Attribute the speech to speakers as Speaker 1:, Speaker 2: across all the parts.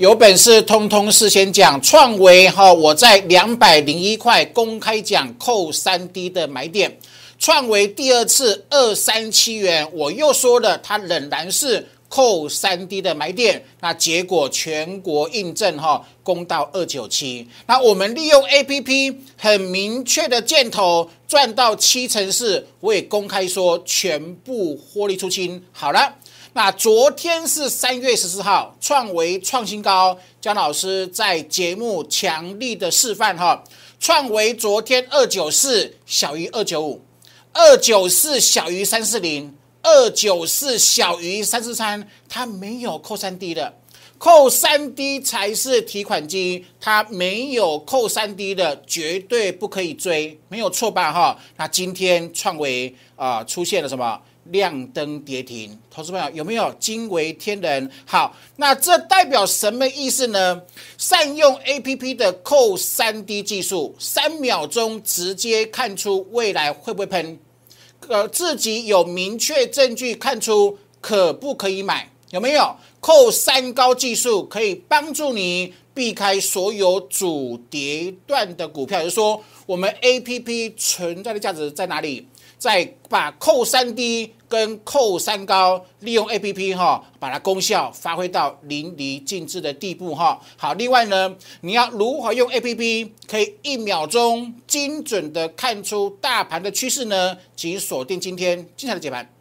Speaker 1: 有本事通通事先讲，创维哈，我在两百零一块公开讲扣三 D 的买点，创维第二次二三七元，我又说了，它仍然是。扣三 D 的买点，那结果全国印证哈，攻到二九七。那我们利用 A P P 很明确的箭头赚到七成四，我也公开说全部获利出清。好了，那昨天是三月十四号，创维创新高，江老师在节目强力的示范哈，创维昨天二九四小于二九五，二九四小于三四零。二九四小于三四三，它没有扣三 D 的，扣三 D 才是提款机，它没有扣三 D 的，绝对不可以追，没有错吧？哈，那今天创维啊出现了什么亮灯跌停？投资朋友有没有惊为天人？好，那这代表什么意思呢？善用 A P P 的扣三 D 技术，三秒钟直接看出未来会不会喷。呃，自己有明确证据看出可不可以买？有没有？扣三高技术可以帮助你避开所有主跌段的股票。也就是说，我们 A P P 存在的价值在哪里？在把扣三 D。跟扣三高，利用 A P P 哈，把它功效发挥到淋漓尽致的地步哈。好，另外呢，你要如何用 A P P 可以一秒钟精准的看出大盘的趋势呢？请锁定今天精彩的解盘。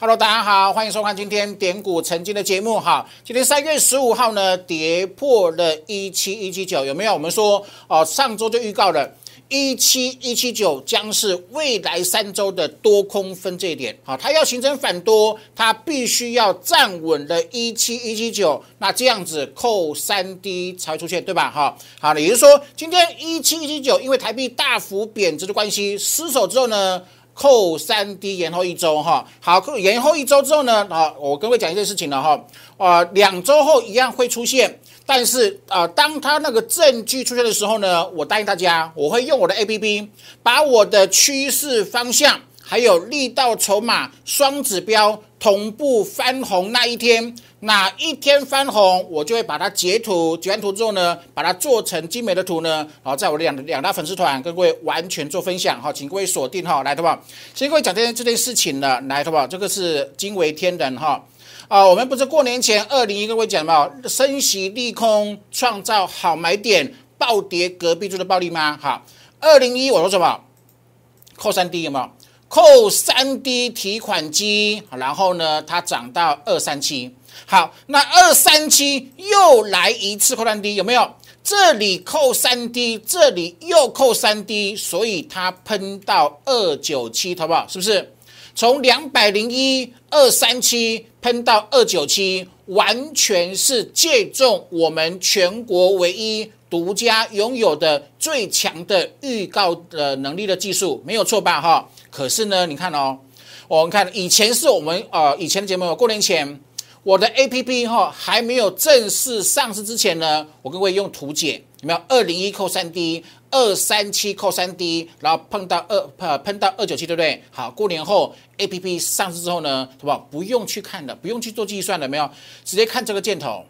Speaker 1: Hello，大家好，欢迎收看今天点股曾经的节目哈。今天三月十五号呢，跌破了一七一七九，有没有？我们说哦，上周就预告了，一七一七九将是未来三周的多空分界点。好，它要形成反多，它必须要站稳了一七一七九，那这样子扣三 D 才出现，对吧？哈，好了，也就是说，今天一七一七九因为台币大幅贬值的关系失守之后呢？扣三 D 延后一周哈，好，扣延后一周之后呢，啊，我跟各位讲一件事情了哈，啊，两周后一样会出现，但是啊，当他那个证据出现的时候呢，我答应大家，我会用我的 APP 把我的趋势方向还有力道筹码双指标同步翻红那一天。哪一天翻红，我就会把它截图，截完图之后呢，把它做成精美的图呢，然后在我的两两大粉丝团跟各位完全做分享，好，请各位锁定哈，来，好不好？先各位讲这件这件事情了，来，好不好？这个是惊为天人哈，啊，我们不是过年前二零一各位讲嘛，升息利空创造好买点，暴跌隔壁住的暴利吗？好，二零一我说什么？扣三 D 有没有？扣三 D 提款机，然后呢，它涨到二三七。好，那二三七又来一次扣三 D 有没有？这里扣三 D，这里又扣三 D，所以它喷到二九七，好不好？是不是？从两百零一二三七喷到二九七，完全是借重我们全国唯一独家拥有的最强的预告的能力的技术，没有错吧？哈。可是呢，你看哦，我们看以前是我们呃以前的节目，过年前。我的 A P P 哈还没有正式上市之前呢，我跟各位用图解有没有？二零一扣三 D，二三七扣三 D，然后碰到二呃喷到二九七，对不对？好，过年后 A P P 上市之后呢，好不好？不用去看了，不用去做计算了，没有？直接看这个箭头，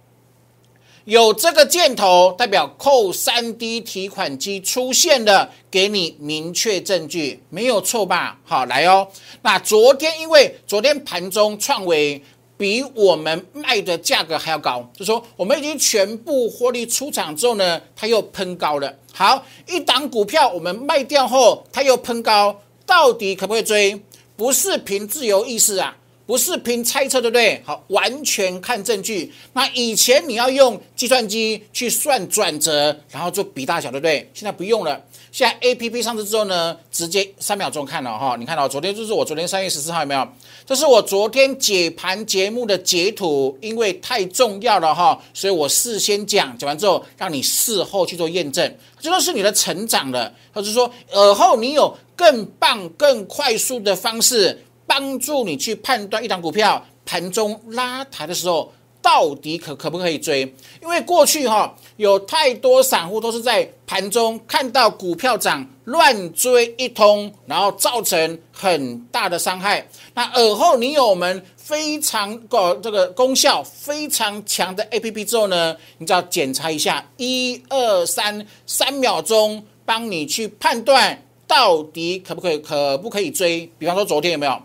Speaker 1: 有这个箭头代表扣三 D 提款机出现了，给你明确证据，没有错吧？好，来哦。那昨天因为昨天盘中创维。比我们卖的价格还要高，就说我们已经全部获利出场之后呢，它又喷高了。好，一档股票我们卖掉后，它又喷高，到底可不可以追？不是凭自由意识啊，不是凭猜测，对不对？好，完全看证据。那以前你要用计算机去算转折，然后做比大小，对不对？现在不用了。现在 A P P 上市之后呢，直接三秒钟看了哈，你看到昨天就是我昨天三月十四号有没有？这是我昨天解盘节目的截图，因为太重要了哈，所以我事先讲，讲完之后让你事后去做验证，这都是你的成长了。或者说，尔后你有更棒、更快速的方式帮助你去判断一档股票盘中拉抬的时候。到底可可不可以追？因为过去哈有太多散户都是在盘中看到股票涨乱追一通，然后造成很大的伤害。那尔后你有我们非常个这个功效非常强的 A P P 之后呢，你只要检查一下，一二三三秒钟，帮你去判断到底可不可以可不可以追。比方说昨天有没有？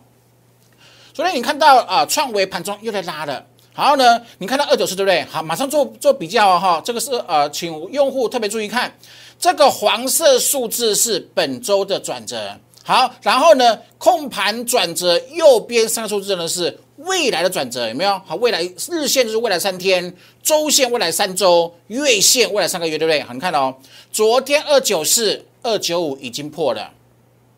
Speaker 1: 昨天你看到啊，创维盘中又在拉了。然后呢，你看到二九四对不对？好，马上做做比较哈。这个是呃，请用户特别注意看，这个黄色数字是本周的转折。好，然后呢，控盘转折右边三个数字呢是未来的转折，有没有？好，未来日线就是未来三天，周线未来三周，月线未来三个月，对不对？好，你看哦，昨天二九四、二九五已经破了，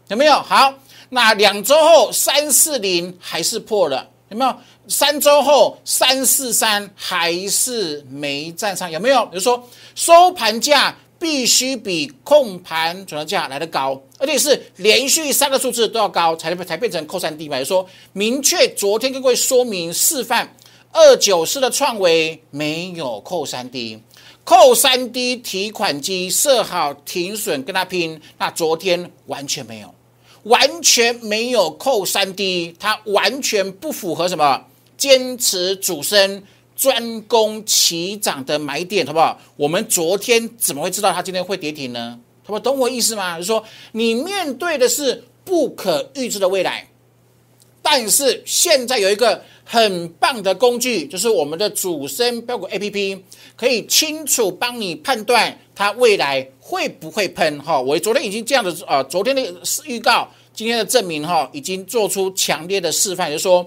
Speaker 1: 有没有？好，那两周后三四零还是破了，有没有？三周后，三四三还是没站上，有没有？比如说收盘价必须比控盘转折价来的高，而且是连续三个数字都要高，才才变成扣三 D 嘛。就说明确，昨天跟各位说明示范，二九四的创维没有扣三 D，扣三 D 提款机设好停损跟他拼，那昨天完全没有，完全没有扣三 D，它完全不符合什么？坚持主升专攻起涨的买点，好不好？我们昨天怎么会知道它今天会跌停呢？他们懂我意思吗？就是说，你面对的是不可预知的未来，但是现在有一个很棒的工具，就是我们的主升标股 A P P，可以清楚帮你判断它未来会不会喷。哈，我昨天已经这样的啊，昨天的预告，今天的证明哈，已经做出强烈的示范，就是说。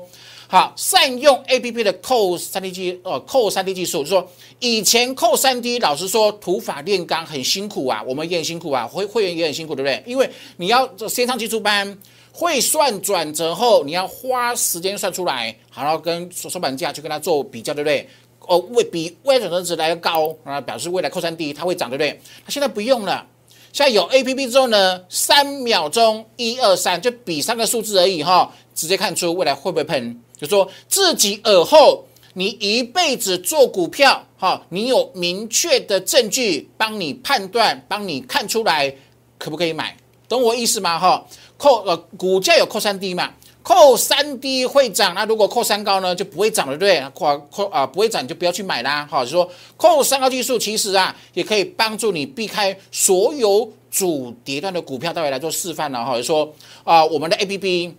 Speaker 1: 好，善用 A P P 的扣三 D 技呃扣三 D 技术，就说以前扣三 D，老实说土法炼钢很辛苦啊，我们也很辛苦啊，会会员也很辛苦，对不对？因为你要先上基础班会算转折后，你要花时间算出来，好，然后跟收收盘价去跟它做比较，对不对？哦，未比未来转折值来的高啊，表示未来扣三 D 它会涨，对不对？它现在不用了，现在有 A P P 之后呢，三秒钟一二三就比三个数字而已哈，直接看出未来会不会喷。就说自己耳后，你一辈子做股票，哈，你有明确的证据帮你判断，帮你看出来可不可以买，懂我意思吗？哈，扣呃股价有扣三低嘛，扣三低会涨，那如果扣三高呢就不会涨了，对不对？扣扣啊不会涨就不要去买啦，哈，就说扣三高技术其实啊也可以帮助你避开所有主跌段的股票，待会来做示范了哈，就说啊我们的 A P P。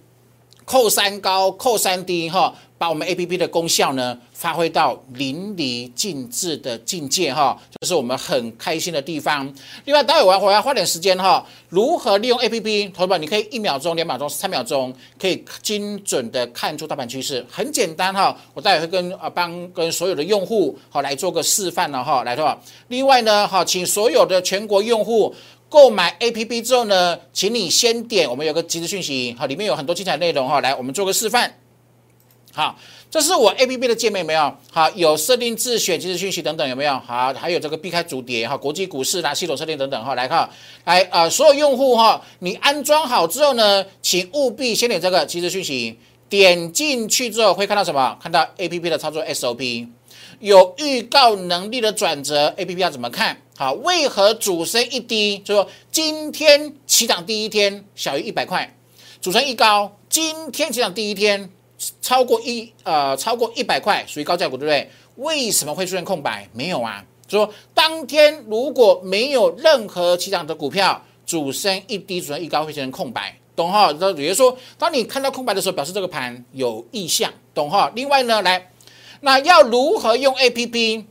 Speaker 1: 扣三高，扣三低，哈，把我们 A P P 的功效呢发挥到淋漓尽致的境界，哈，这是我们很开心的地方。另外，待会我要我要花点时间，哈，如何利用 A P P，同学们，你可以一秒钟、两秒钟、三秒钟，可以精准的看出大盘趋势，很简单，哈。我待会会跟啊帮跟所有的用户，好来做个示范了，哈，来，的话，另外呢，哈，请所有的全国用户。购买 A P P 之后呢，请你先点我们有个即时讯息，好，里面有很多精彩内容哈。来，我们做个示范。好，这是我 A P P 的界面，有没有？好，有设定自选即时讯息等等，有没有？好，还有这个避开主跌哈，国际股市啦，系统设定等等哈。来看，来啊，所有用户哈，你安装好之后呢，请务必先点这个即时讯息，点进去之后会看到什么？看到 A P P 的操作 S O P。有预告能力的转折，A P P 要怎么看好？为何主升一低？就说今天起涨第一天小于一百块，主升一高，今天起涨第一天超过一呃超过一百块，属于高价股，对不对？为什么会出现空白？没有啊，就说当天如果没有任何起涨的股票，主升一低，主升一高会形成空白，懂哈？那也就是说，当你看到空白的时候，表示这个盘有意向，懂哈？另外呢，来。那要如何用 A P P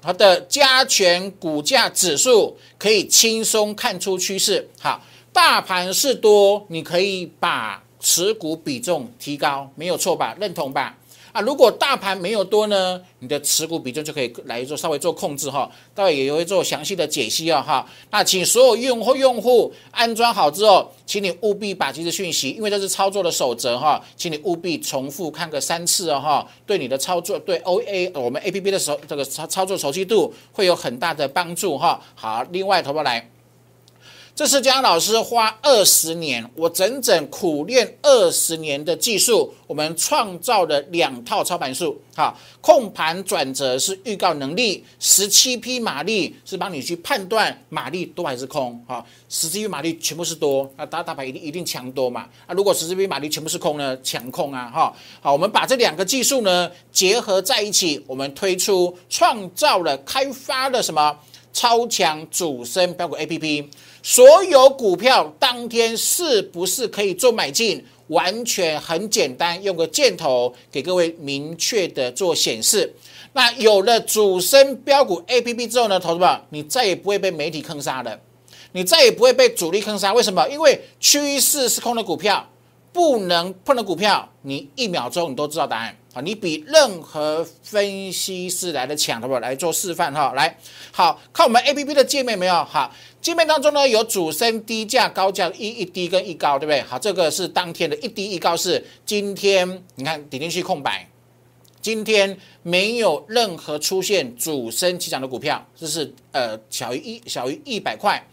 Speaker 1: 它的加权股价指数可以轻松看出趋势？好，大盘是多，你可以把持股比重提高，没有错吧？认同吧？啊，如果大盘没有多呢，你的持股比重就可以来做稍微做控制哈，待会也会做详细的解析啊哈。那请所有用户用户安装好之后，请你务必把这些讯息，因为这是操作的守则哈，请你务必重复看个三次哦哈，对你的操作对 O A 我们 A P P 的时候这个操操作熟悉度会有很大的帮助哈。好，另外投保来。这是江老师花二十年，我整整苦练二十年的技术，我们创造了两套操盘术。好，控盘转折是预告能力，十七匹马力是帮你去判断马力多还是空。好，十七匹马力全部是多，那打打牌一定一定强多嘛。啊，如果十七匹马力全部是空呢，强空啊。哈，好，我们把这两个技术呢结合在一起，我们推出创造了开发了什么超强主升标股 A P P。所有股票当天是不是可以做买进？完全很简单，用个箭头给各位明确的做显示。那有了主升标股 A P P 之后呢，投资者你再也不会被媒体坑杀了，你再也不会被主力坑杀。为什么？因为趋势是空的股票，不能碰的股票，你一秒钟你都知道答案。啊，你比任何分析师来的强，好不好？来做示范哈，来，好看我们 A P P 的界面没有？好，界面当中呢有主升、低价、高价，一一低跟一高，对不对？好，这个是当天的一低一高，是今天你看点进去空白，今天没有任何出现主升起涨的股票，这是呃小于一小于一百块，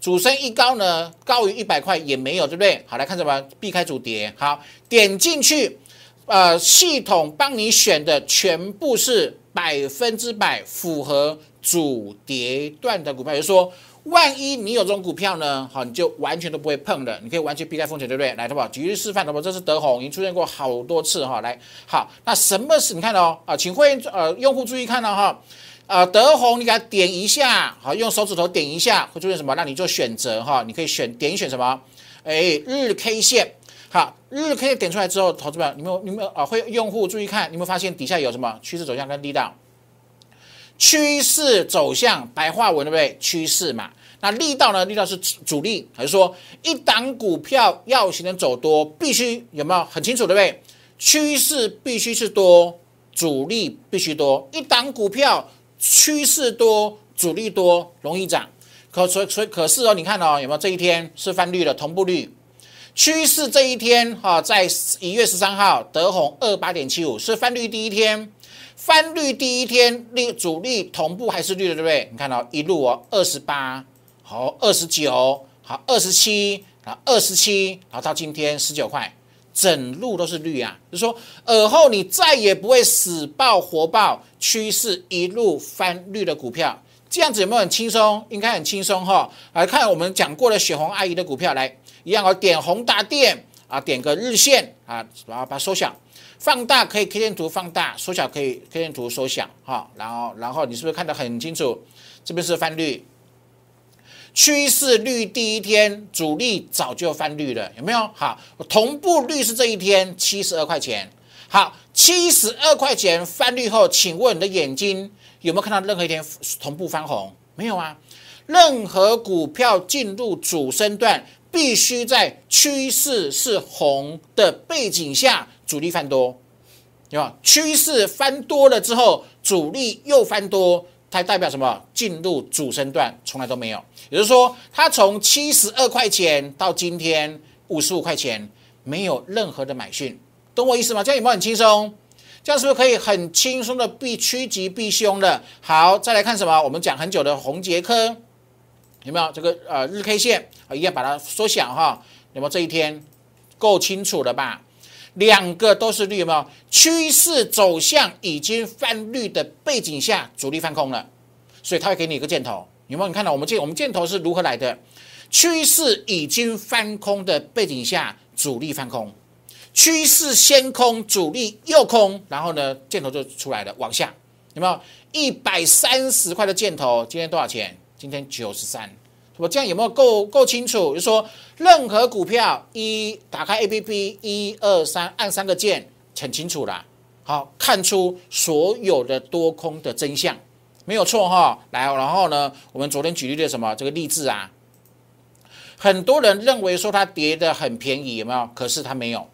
Speaker 1: 主升一高呢高于一百块也没有，对不对？好，来看什么？避开主跌，好，点进去。呃，系统帮你选的全部是百分之百符合主跌段的股票，也就是说，万一你有这种股票呢，好，你就完全都不会碰的，你可以完全避开风险，对不对？来，好不好？举例示范，好不好？这是德宏，已经出现过好多次哈。来，好，那什么是？你看哦，啊，请会员呃用户注意看了哈，啊，德宏，你给它点一下，好，用手指头点一下，会出现什么？让你做选择哈，你可以选点选什么？哎，日 K 线。好，日 K 点出来之后，投资者，你们你们啊，会用户注意看，你们发现底下有什么趋势走向跟力道？趋势走向白话文对不对？趋势嘛，那力道呢？力道是主力，还是说一档股票要形成走多，必须有没有很清楚对不对？趋势必须是多，主力必须多。一档股票趋势多，主力多，容易涨。可所以所以可是哦，你看哦，有没有这一天是翻绿的同步率？趋势这一天哈，在一月十三号，德宏二八点七五是翻绿第一天，翻绿第一天，力主力同步还是绿的，对不对？你看到一路哦，二十八，好，二十九，好，二十七，啊，二十七，然后到今天十九块，整路都是绿啊，就是说尔后你再也不会死爆活爆，趋势一路翻绿的股票，这样子有没有很轻松？应该很轻松哈。来看我们讲过的雪红阿姨的股票来。一样哦，点红大电啊，点个日线啊，把把缩小、放大可以 K 线图放大，缩小可以 K 线图缩小哈。然后，然后你是不是看得很清楚？这边是翻绿，趋势绿第一天主力早就翻绿了，有没有？好，同步率是这一天七十二块钱。好，七十二块钱翻绿后，请问你的眼睛有没有看到任何一天同步翻红？没有啊。任何股票进入主升段。必须在趋势是红的背景下，主力翻多，对吧？趋势翻多了之后，主力又翻多，它代表什么？进入主升段从来都没有，也就是说，它从七十二块钱到今天五十五块钱，没有任何的买讯，懂我意思吗？这样有没有很轻松？这样是不是可以很轻松的避趋吉避凶的？好，再来看什么？我们讲很久的红杰科。有没有这个呃日 K 线啊？一定要把它缩小哈。有没有这一天够清楚了吧？两个都是绿，有没有趋势走向已经翻绿的背景下，主力翻空了，所以它会给你一个箭头。有没有？你看到我们箭我们箭头是如何来的？趋势已经翻空的背景下，主力翻空，趋势先空，主力又空，然后呢箭头就出来了，往下有没有？一百三十块的箭头，今天多少钱？今天九十三，我这样有没有够够清楚？就说任何股票一打开 A P P，一二三按三个键，很清楚啦。好，看出所有的多空的真相，没有错哈。来，然后呢，我们昨天举例的什么这个例子啊？很多人认为说它跌的很便宜，有没有？可是它没有，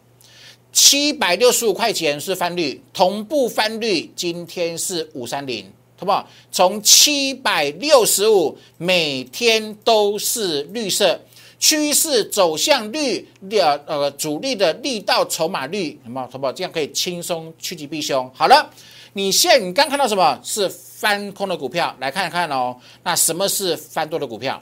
Speaker 1: 七百六十五块钱是翻绿，同步翻绿，今天是五三零。好不好？从七百六十五每天都是绿色趋势走向绿的呃主力的力道筹码绿，好不好？好不好？这样可以轻松趋吉避凶。好了，你现在你刚看到什么是翻空的股票？来看一看哦。那什么是翻多的股票？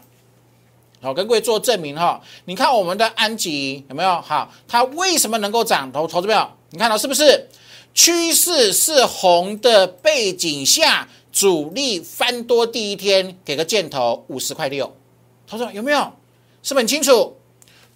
Speaker 1: 好，跟各位做证明哈。你看我们的安吉有没有？好，它为什么能够涨？投投资票，你看到是不是？趋势是红的背景下，主力翻多第一天，给个箭头五十块六。他说有没有？是不是很清楚？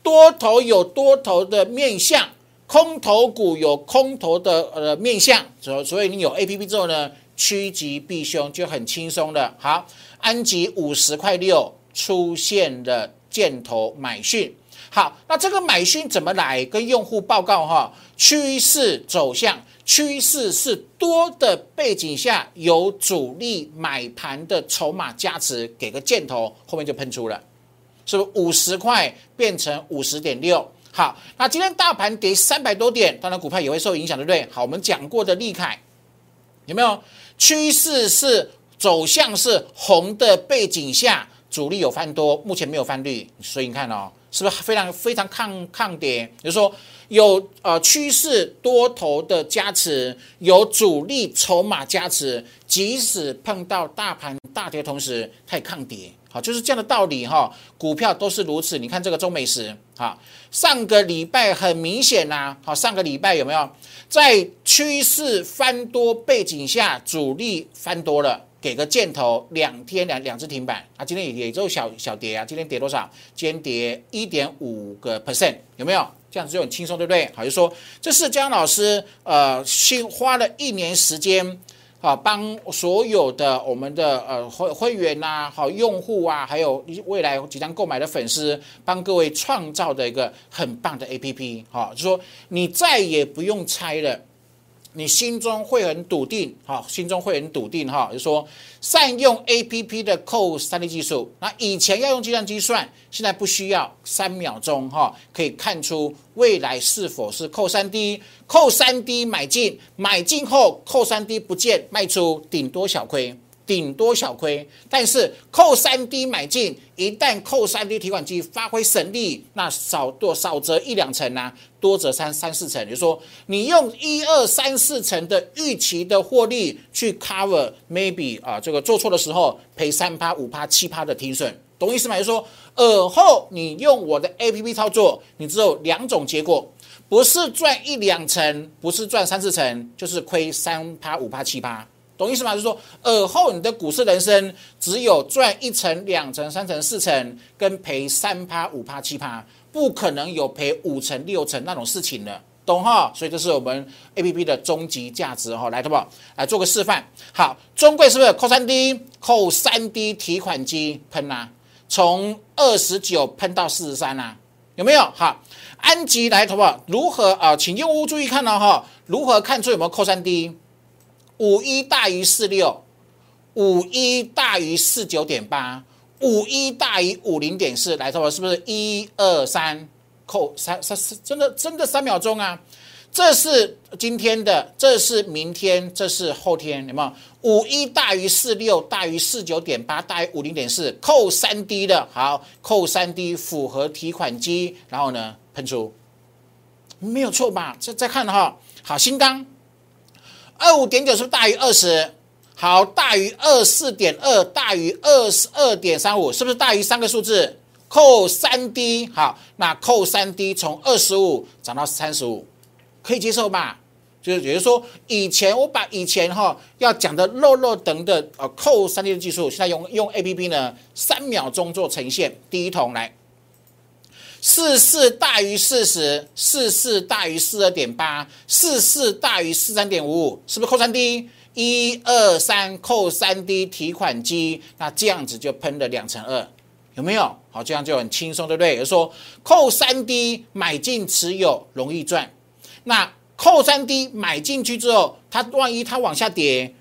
Speaker 1: 多头有多头的面相，空头股有空头的呃面相，所所以你有 A P P 之后呢，趋吉避凶就很轻松的。好，安吉五十块六。出现了箭头买讯，好，那这个买讯怎么来跟用户报告哈？趋势走向，趋势是多的背景下，有主力买盘的筹码加持，给个箭头，后面就喷出了，是不是五十块变成五十点六？好，那今天大盘跌三百多点，当然股票也会受影响，对不对？好，我们讲过的利凯有没有？趋势是走向是红的背景下。主力有翻多，目前没有翻绿，所以你看哦，是不是非常非常抗抗跌？比如说有呃趋势多头的加持，有主力筹码加持，即使碰到大盘大跌同时，它也抗跌。好，就是这样的道理哈。股票都是如此。你看这个中美石，哈，上个礼拜很明显呐，好，上个礼拜有没有在趋势翻多背景下，主力翻多了？给个箭头，两天两两只停板啊！今天也也就小小跌啊！今天跌多少？今天跌一点五个 percent，有没有？这样子就很轻松，对不对？好，就说这是江老师呃，新花了一年时间啊，帮所有的我们的呃会会员呐、好用户啊，还有未来即将购买的粉丝，帮各位创造的一个很棒的 A P P，好，就说你再也不用猜了。你心中会很笃定，哈，心中会很笃定，哈，就说善用 A P P 的扣三 D 技术。那以前要用计算机算，现在不需要，三秒钟，哈，可以看出未来是否是扣三 D，扣三 D 买进，买进后扣三 D 不见，卖出，顶多小亏。顶多小亏，但是扣三 D 买进，一旦扣三 D 提款机发挥神力，那少多少则一两成啊，多则三三四成。也就是说，你用一二三四成的预期的获利去 cover maybe 啊，这个做错的时候赔三趴五趴七趴的停损，懂意思吗？就是说，尔后你用我的 A P P 操作，你只有两种结果，不是赚一两成，不是赚三四成，就是亏三趴五趴七趴。懂意思吗？就是说，尔后你的股市人生只有赚一成、两成、三成、四成，跟赔三趴、五趴、七趴，不可能有赔五成、六成那种事情的，懂哈？所以这是我们 A P P 的终极价值哈，来，好不好？来做个示范。好，中贵是不是扣三 D？扣三 D 提款机喷啊，从二十九喷到四十三啊，有没有？好，安吉来，好不好？如何啊？请用户注意看到哈，如何看出有没有扣三 D？五一大于四六，五一大于四九点八，五一大于五零点四，来，错是不是一二三扣三三四？真的真的三秒钟啊！这是今天的，这是明天，这是后天，有没有？五一大于四六，大于四九点八，大于五零点四，扣三 D 的好，扣三 D 符合提款机，然后呢喷出，没有错吧？再再看哈，好，新钢。二五点九是不是大于二十？好，大于二四点二，大于二十二点三五，是不是大于三个数字？扣三 D，好，那扣三 D 从二十五涨到三十五，可以接受吧？就是也就是说，以前我把以前哈要讲的漏漏等的呃扣三 D 的技术，现在用用 A P P 呢，三秒钟做呈现。第一桶来。四四大于四十，四四大于四二点八，四四大于四三点五五，是不是扣三 D？一二三，扣三 D 提款机，那这样子就喷了两成二，有没有？好，这样就很轻松，对不对？就说扣三 D 买进持有容易赚，那扣三 D 买进去之后，它万一它往下跌。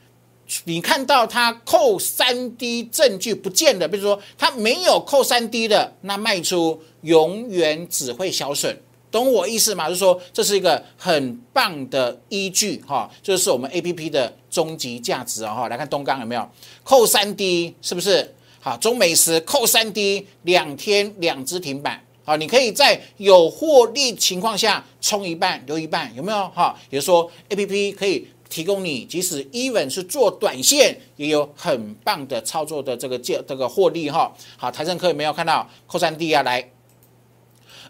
Speaker 1: 你看到它扣三 D 证据不见了，比如说它没有扣三 D 的，那卖出永远只会小损，懂我意思吗？就是说这是一个很棒的依据哈，就是我们 A P P 的终极价值哈。来看东钢有没有扣三 D，是不是？好，中美食扣三 D，两天两只停板。好，你可以在有获利情况下冲一半留一半，有没有？哈，也就是说 A P P 可以提供你，即使 even 是做短线，也有很棒的操作的这个借这个获利哈。好，台证科有没有看到扣三 D 啊？来，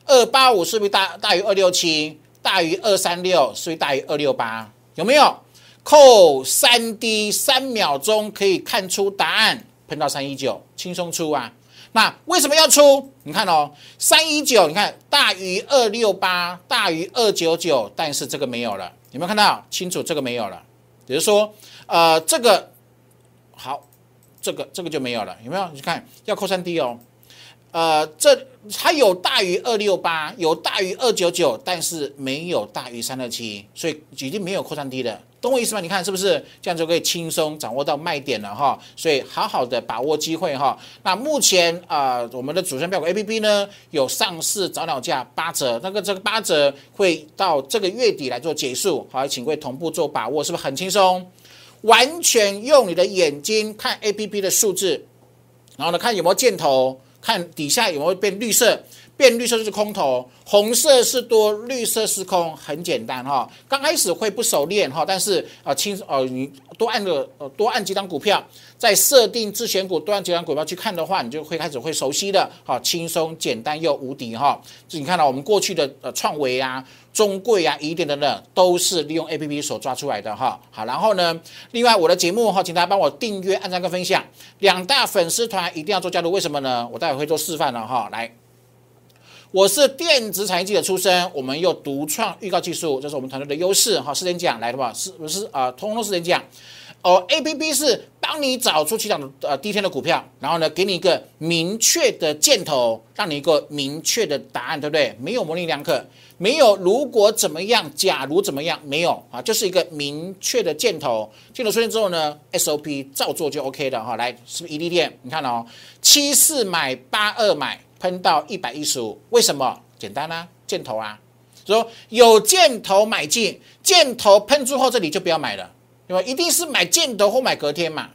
Speaker 1: 二八五是不是大大于二六七？大于二三六是不是大于二六八？有没有扣三 D 三秒钟可以看出答案？喷到三一九，轻松出啊！那为什么要出？你看哦，三一九，你看大于二六八，大于二九九，但是这个没有了。有没有看到清楚？这个没有了，比如说，呃，这个好，这个这个就没有了。有没有？你看要扣三 D 哦，呃，这它有大于二六八，有大于二九九，但是没有大于三二七，所以已经没有扣三 D 了。懂我意思吗？你看是不是这样就可以轻松掌握到卖点了哈？所以好好的把握机会哈。那目前啊，我们的主升标股 A P P 呢有上市早鸟价八折，那个这个八折会到这个月底来做结束，好，请各位同步做把握，是不是很轻松？完全用你的眼睛看 A P P 的数字，然后呢看有没有箭头，看底下有没有变绿色。变绿色就是空头，红色是多，绿色是空，很简单哈。刚开始会不熟练哈，但是啊，轻哦，你多按个呃多按几张股票，在设定自选股多按几张股票去看的话，你就会开始会熟悉的，好，轻松简单又无敌哈。就你看到我们过去的呃创维啊、中贵啊、一点等等，都是利用 A P P 所抓出来的哈。好，然后呢，另外我的节目哈，请大家帮我订阅、按赞跟分享，两大粉丝团一定要做加入，为什么呢？我待会会做示范了哈，来。我是电子产业记者出身，我们又独创预告技术，这是我们团队的优势哈。四点讲来的吧？是不是啊？通通四点讲哦。A P P 是帮你找出起涨的呃第一天的股票，然后呢，给你一个明确的箭头，让你一个明确的答案，对不对？没有模棱两可，没有如果怎么样，假如怎么样，没有啊，就是一个明确的箭头。箭头出现之后呢，S O P 照做就 O K 的哈。来，是不是一利店？你看哦，七四买八二买。喷到一百一十五，为什么？简单啊，箭头啊，说有箭头买进，箭头喷出后这里就不要买了，对吧？一定是买箭头或买隔天嘛。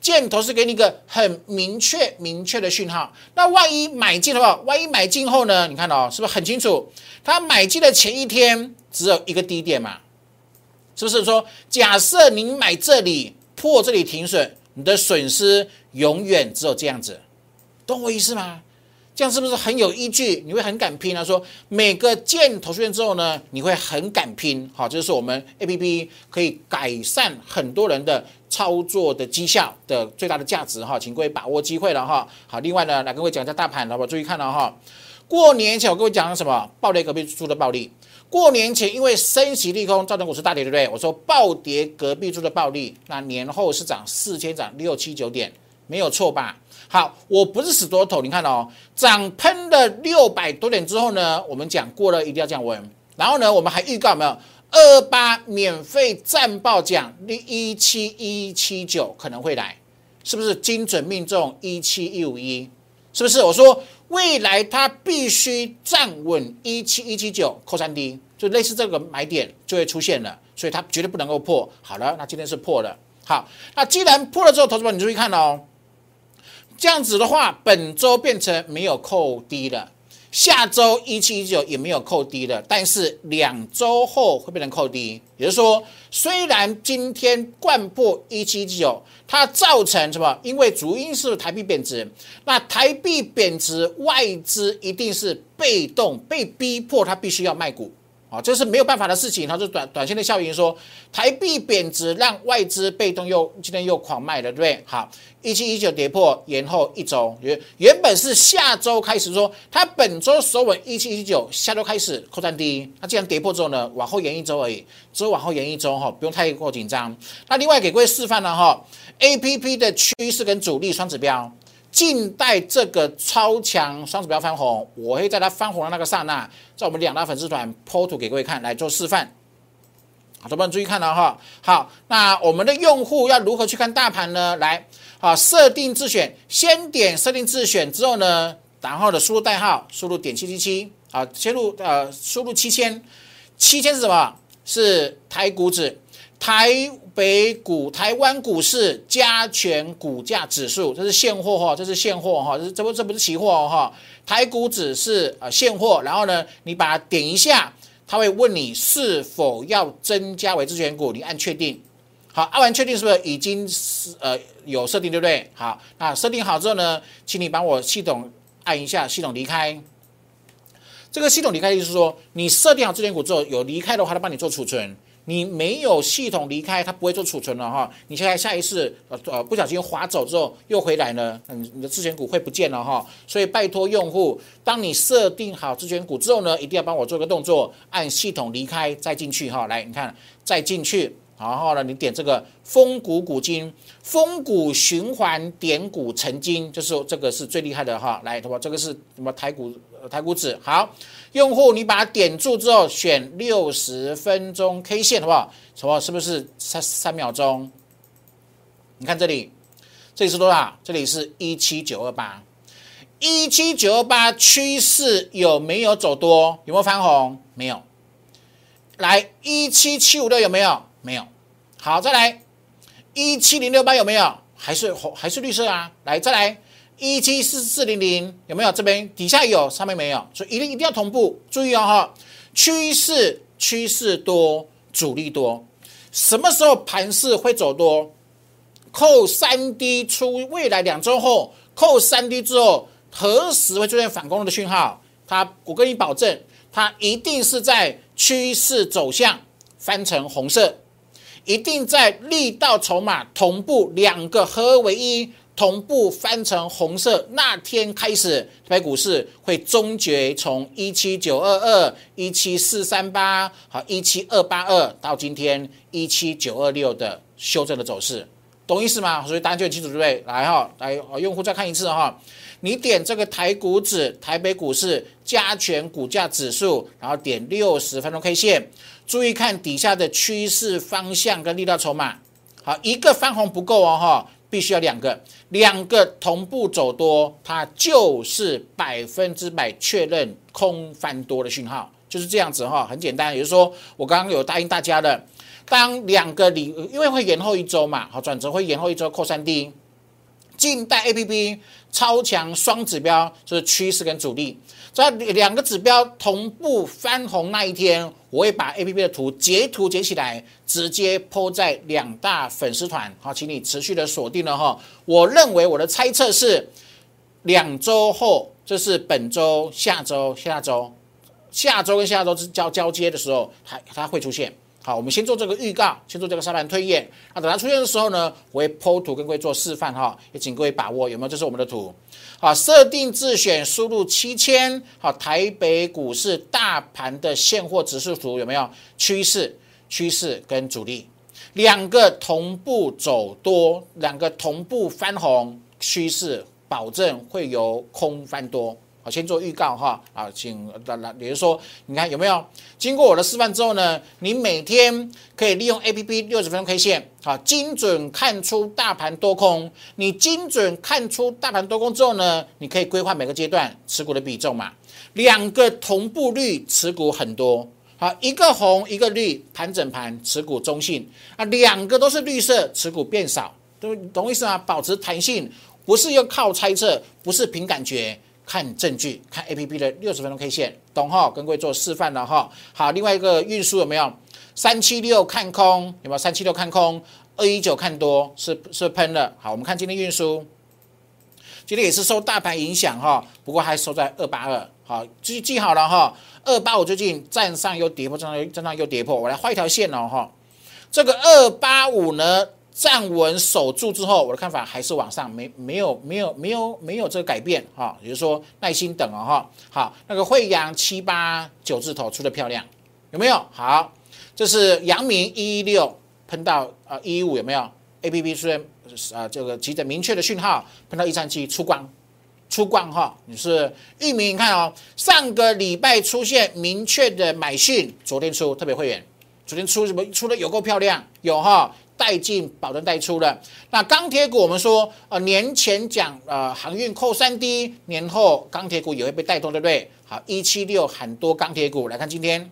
Speaker 1: 箭头是给你一个很明确、明确的讯号。那万一买进的话，万一买进后呢？你看到是不是很清楚？他买进的前一天只有一个低点嘛？是不是说，假设你买这里破这里停损，你的损失永远只有这样子，懂我意思吗？这样是不是很有依据？你会很敢拼啊？说每个箭头出现之后呢，你会很敢拼。好，这就是我们 A P P 可以改善很多人的操作的绩效的最大的价值哈，请各位把握机会了哈。好，另外呢，来跟各位讲一下大盘，好不好？注意看了哈。过年前我跟各位讲什么？暴跌隔壁猪的暴利。过年前因为升息利空造成股市大跌，对不对？我说暴跌隔壁猪的暴利，那年后是涨四千，涨六七九点，没有错吧？好，我不是死多头，你看哦，涨喷了六百多点之后呢，我们讲过了，一定要降温。然后呢，我们还预告没有二八免费战报奖一七一七九可能会来，是不是精准命中一七一五一？是不是？我说未来它必须站稳一七一七九扣三 D，就类似这个买点就会出现了，所以它绝对不能够破。好了，那今天是破了。好，那既然破了之后，投资者你注意看哦。这样子的话，本周变成没有扣低了，下周一七一九也没有扣低了，但是两周后会变成扣低。也就是说，虽然今天贯破一七一九，它造成什么？因为主因是台币贬值，那台币贬值，外资一定是被动被逼迫，它必须要卖股。啊，这是没有办法的事情。它是短短线的效应，说台币贬值让外资被动又今天又狂卖了，对不对？好，一七一九跌破，延后一周，原原本是下周开始说，它本周守稳一七一九，下周开始扩战低。那既然跌破之后呢，往后延一周而已，只有往后延一周哈，不用太过紧张。那另外给各位示范了哈，A P P 的趋势跟主力双指标。静待这个超强双指标翻红，我会在它翻红的那个刹那，在我们两大粉丝团剖图给各位看，来做示范。好，同学们注意看了哈。好，那我们的用户要如何去看大盘呢？来，啊，设定自选，先点设定自选之后呢，然后的输入代号，输入点七七七，啊，先入呃，输入七千，七千是什么？是台股指。台北股、台湾股市加权股价指数，这是现货哈，这是现货哈，这这不这不是期货哈。台股指是呃现货，然后呢，你把它点一下，他会问你是否要增加为自选股，你按确定。好，按完确定是不是已经是呃有设定，对不对？好，那设定好之后呢，请你帮我系统按一下系统离开。这个系统离开意思是说，你设定好自选股之后有离开的话，它帮你做储存。你没有系统离开，它不会做储存了哈。你现在下一次呃呃不小心滑走之后又回来呢，嗯，你的自选股会不见了哈。所以拜托用户，当你设定好自选股之后呢，一定要帮我做个动作，按系统离开再进去哈。来，你看再进去，然后呢，你点这个风谷股金，风谷循环点股成金，就是这个是最厉害的哈。来，对吧？这个是什么台股？台股指好，用户你把它点住之后，选六十分钟 K 线，好不好？什么？是不是三三秒钟？你看这里，这里是多少？这里是一七九二八，一七九二八趋势有没有走多？有没有翻红？没有。来，一七七五六有没有？没有。好，再来，一七零六八有没有？还是红？还是绿色啊？来，再来。一七四四零零有没有？这边底下有，上面没有，所以一定一定要同步。注意哦哈，趋势趋势多，主力多。什么时候盘势会走多？扣三 D 出未来两周后，扣三 D 之后，何时会出现反攻的讯号？它，我跟你保证，它一定是在趋势走向翻成红色，一定在力道筹码同步两个合为一。同步翻成红色，那天开始，台股市会终结从一七九二二、一七四三八、好一七二八二到今天一七九二六的修正的走势，懂意思吗？所以大家就很清楚，对不对？来哈，来，用户再看一次哈，你点这个台股指、台北股市加权股价指数，然后点六十分钟 K 线，注意看底下的趋势方向跟力道筹码，好，一个翻红不够哦哈。必须要两个，两个同步走多，它就是百分之百确认空翻多的讯号，就是这样子哈，很简单。也就是说，我刚刚有答应大家的，当两个里，因为会延后一周嘛，好，转折会延后一周，扣三 D，近代 A P P 超强双指标就是趋势跟主力。在两个指标同步翻红那一天，我会把 A P P 的图截图截起来，直接抛在两大粉丝团。好，请你持续的锁定了哈。我认为我的猜测是，两周后，这是本周、下周、下周、下周跟下周之交交接的时候，它它会出现。好，我们先做这个预告，先做这个沙盘推演。那等它出现的时候呢，我会剖图跟各位做示范哈，也请各位把握有没有？这是我们的图。好，设定自选输入七千。好，台北股市大盘的现货指数图有没有？趋势、趋势跟主力两个同步走多，两个同步翻红，趋势保证会由空翻多。好，先做预告哈，啊，请来来，比如说，你看有没有经过我的示范之后呢？你每天可以利用 A P P 六十分钟 K 线，好，精准看出大盘多空。你精准看出大盘多空之后呢，你可以规划每个阶段持股的比重嘛。两个同步率持股很多，好，一个红一个绿，盘整盘持股中性啊，两个都是绿色，持股变少，都懂意思吗？保持弹性，不是要靠猜测，不是凭感觉。看证据，看 A P P 的六十分钟 K 线，懂哈？跟各位做示范了哈。好，另外一个运输有没有？三七六看空有没有？三七六看空，二一九看多，是是喷了。好，我们看今天运输，今天也是受大盘影响哈，不过还收在二八二。好，记记好了哈。二八五最近站上又跌破，站上又站上又跌破，我来画一条线了哈。这个二八五呢？站稳守住之后，我的看法还是往上，没没有没有没有没有这个改变哈，也就是说耐心等哦哈。好，那个惠阳七八九字头出的漂亮，有没有？好，这是阳明一一六喷到呃一一五有没有？A P P 出现啊这个急着明确的讯号，喷到一三七出光出光哈。你是域名，你看哦，上个礼拜出现明确的买讯，昨天出特别会员，昨天出什么出的有够漂亮，有哈。带进保证带出了那钢铁股，我们说呃年前讲呃航运扣三 D，年后钢铁股也会被带动，对不对？好，一七六很多钢铁股来看今天，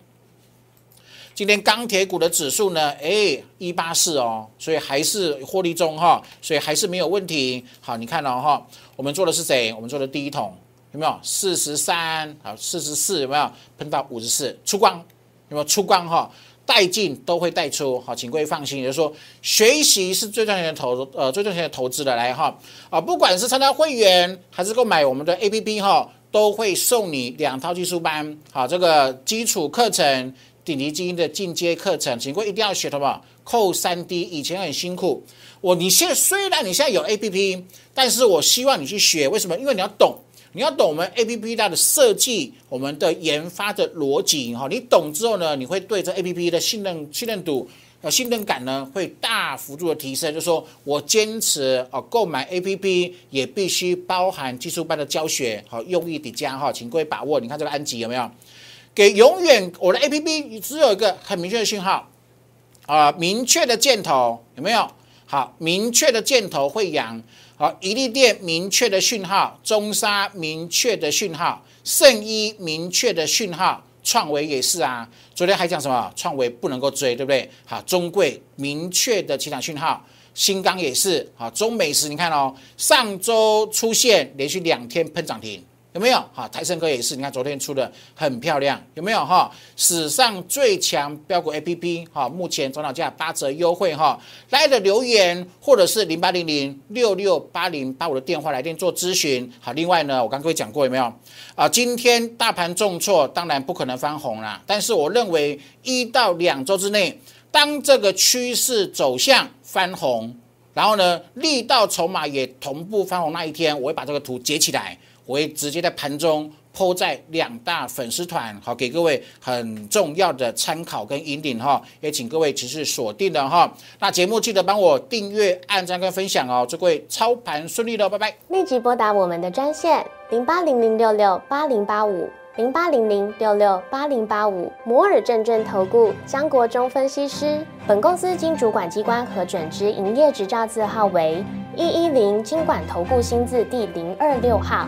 Speaker 1: 今天钢铁股的指数呢，哎一八四哦，所以还是获利中哈，所以还是没有问题。好，你看了哈，我们做的是谁？我们做的第一桶有没有？四十三好，四十四有没有？喷到五十四出光。有没有出光哈？带进都会带出，好，请各位放心。也就是说，学习是最赚钱的投，呃，最赚钱的投资的来哈啊，不管是参加会员还是购买我们的 A P P 哈，都会送你两套技术班，好，这个基础课程、顶级基因的进阶课程，请各位一定要学，好不好？扣三 D，以前很辛苦，我你现在虽然你现在有 A P P，但是我希望你去学，为什么？因为你要懂。你要懂我们 A P P 它的设计，我们的研发的逻辑哈，你懂之后呢，你会对这 A P P 的信任信任度呃信任感呢会大幅度的提升。就是说我坚持哦，购买 A P P 也必须包含技术班的教学，好用意叠加哈，请各位把握。你看这个安吉有没有？给永远我的 A P P 只有一个很明确的信号啊，明确的箭头有没有？好，明确的箭头会扬。好，一利店明确的讯号，中沙明确的讯号，圣医明确的讯号，创维也是啊。昨天还讲什么？创维不能够追，对不对？好，中贵明确的起涨讯号，新钢也是。好，中美时你看哦，上周出现连续两天喷涨停。有没有？哈，台盛科也是，你看昨天出的很漂亮，有没有？哈，史上最强标股 A P P，哈，目前总涨价八折优惠，哈，来的留言或者是零八零零六六八零八五的电话来电做咨询，好，另外呢，我刚各位讲过有没有？啊，今天大盘重挫，当然不可能翻红啦，但是我认为一到两周之内，当这个趋势走向翻红，然后呢，力道筹码也同步翻红那一天，我会把这个图截起来。我会直接在盘中抛在两大粉丝团，好给各位很重要的参考跟引领哈，也请各位持续锁定的哈。那节目记得帮我订阅、按赞跟分享哦，祝各位操盘顺利的，拜拜。
Speaker 2: 立即拨打我们的专线零八零零六六八零八五零八零零六六八零八五摩尔证券投顾江国忠分析师。本公司经主管机关核准之营业执照字号为一一零金管投顾新字第零二六号。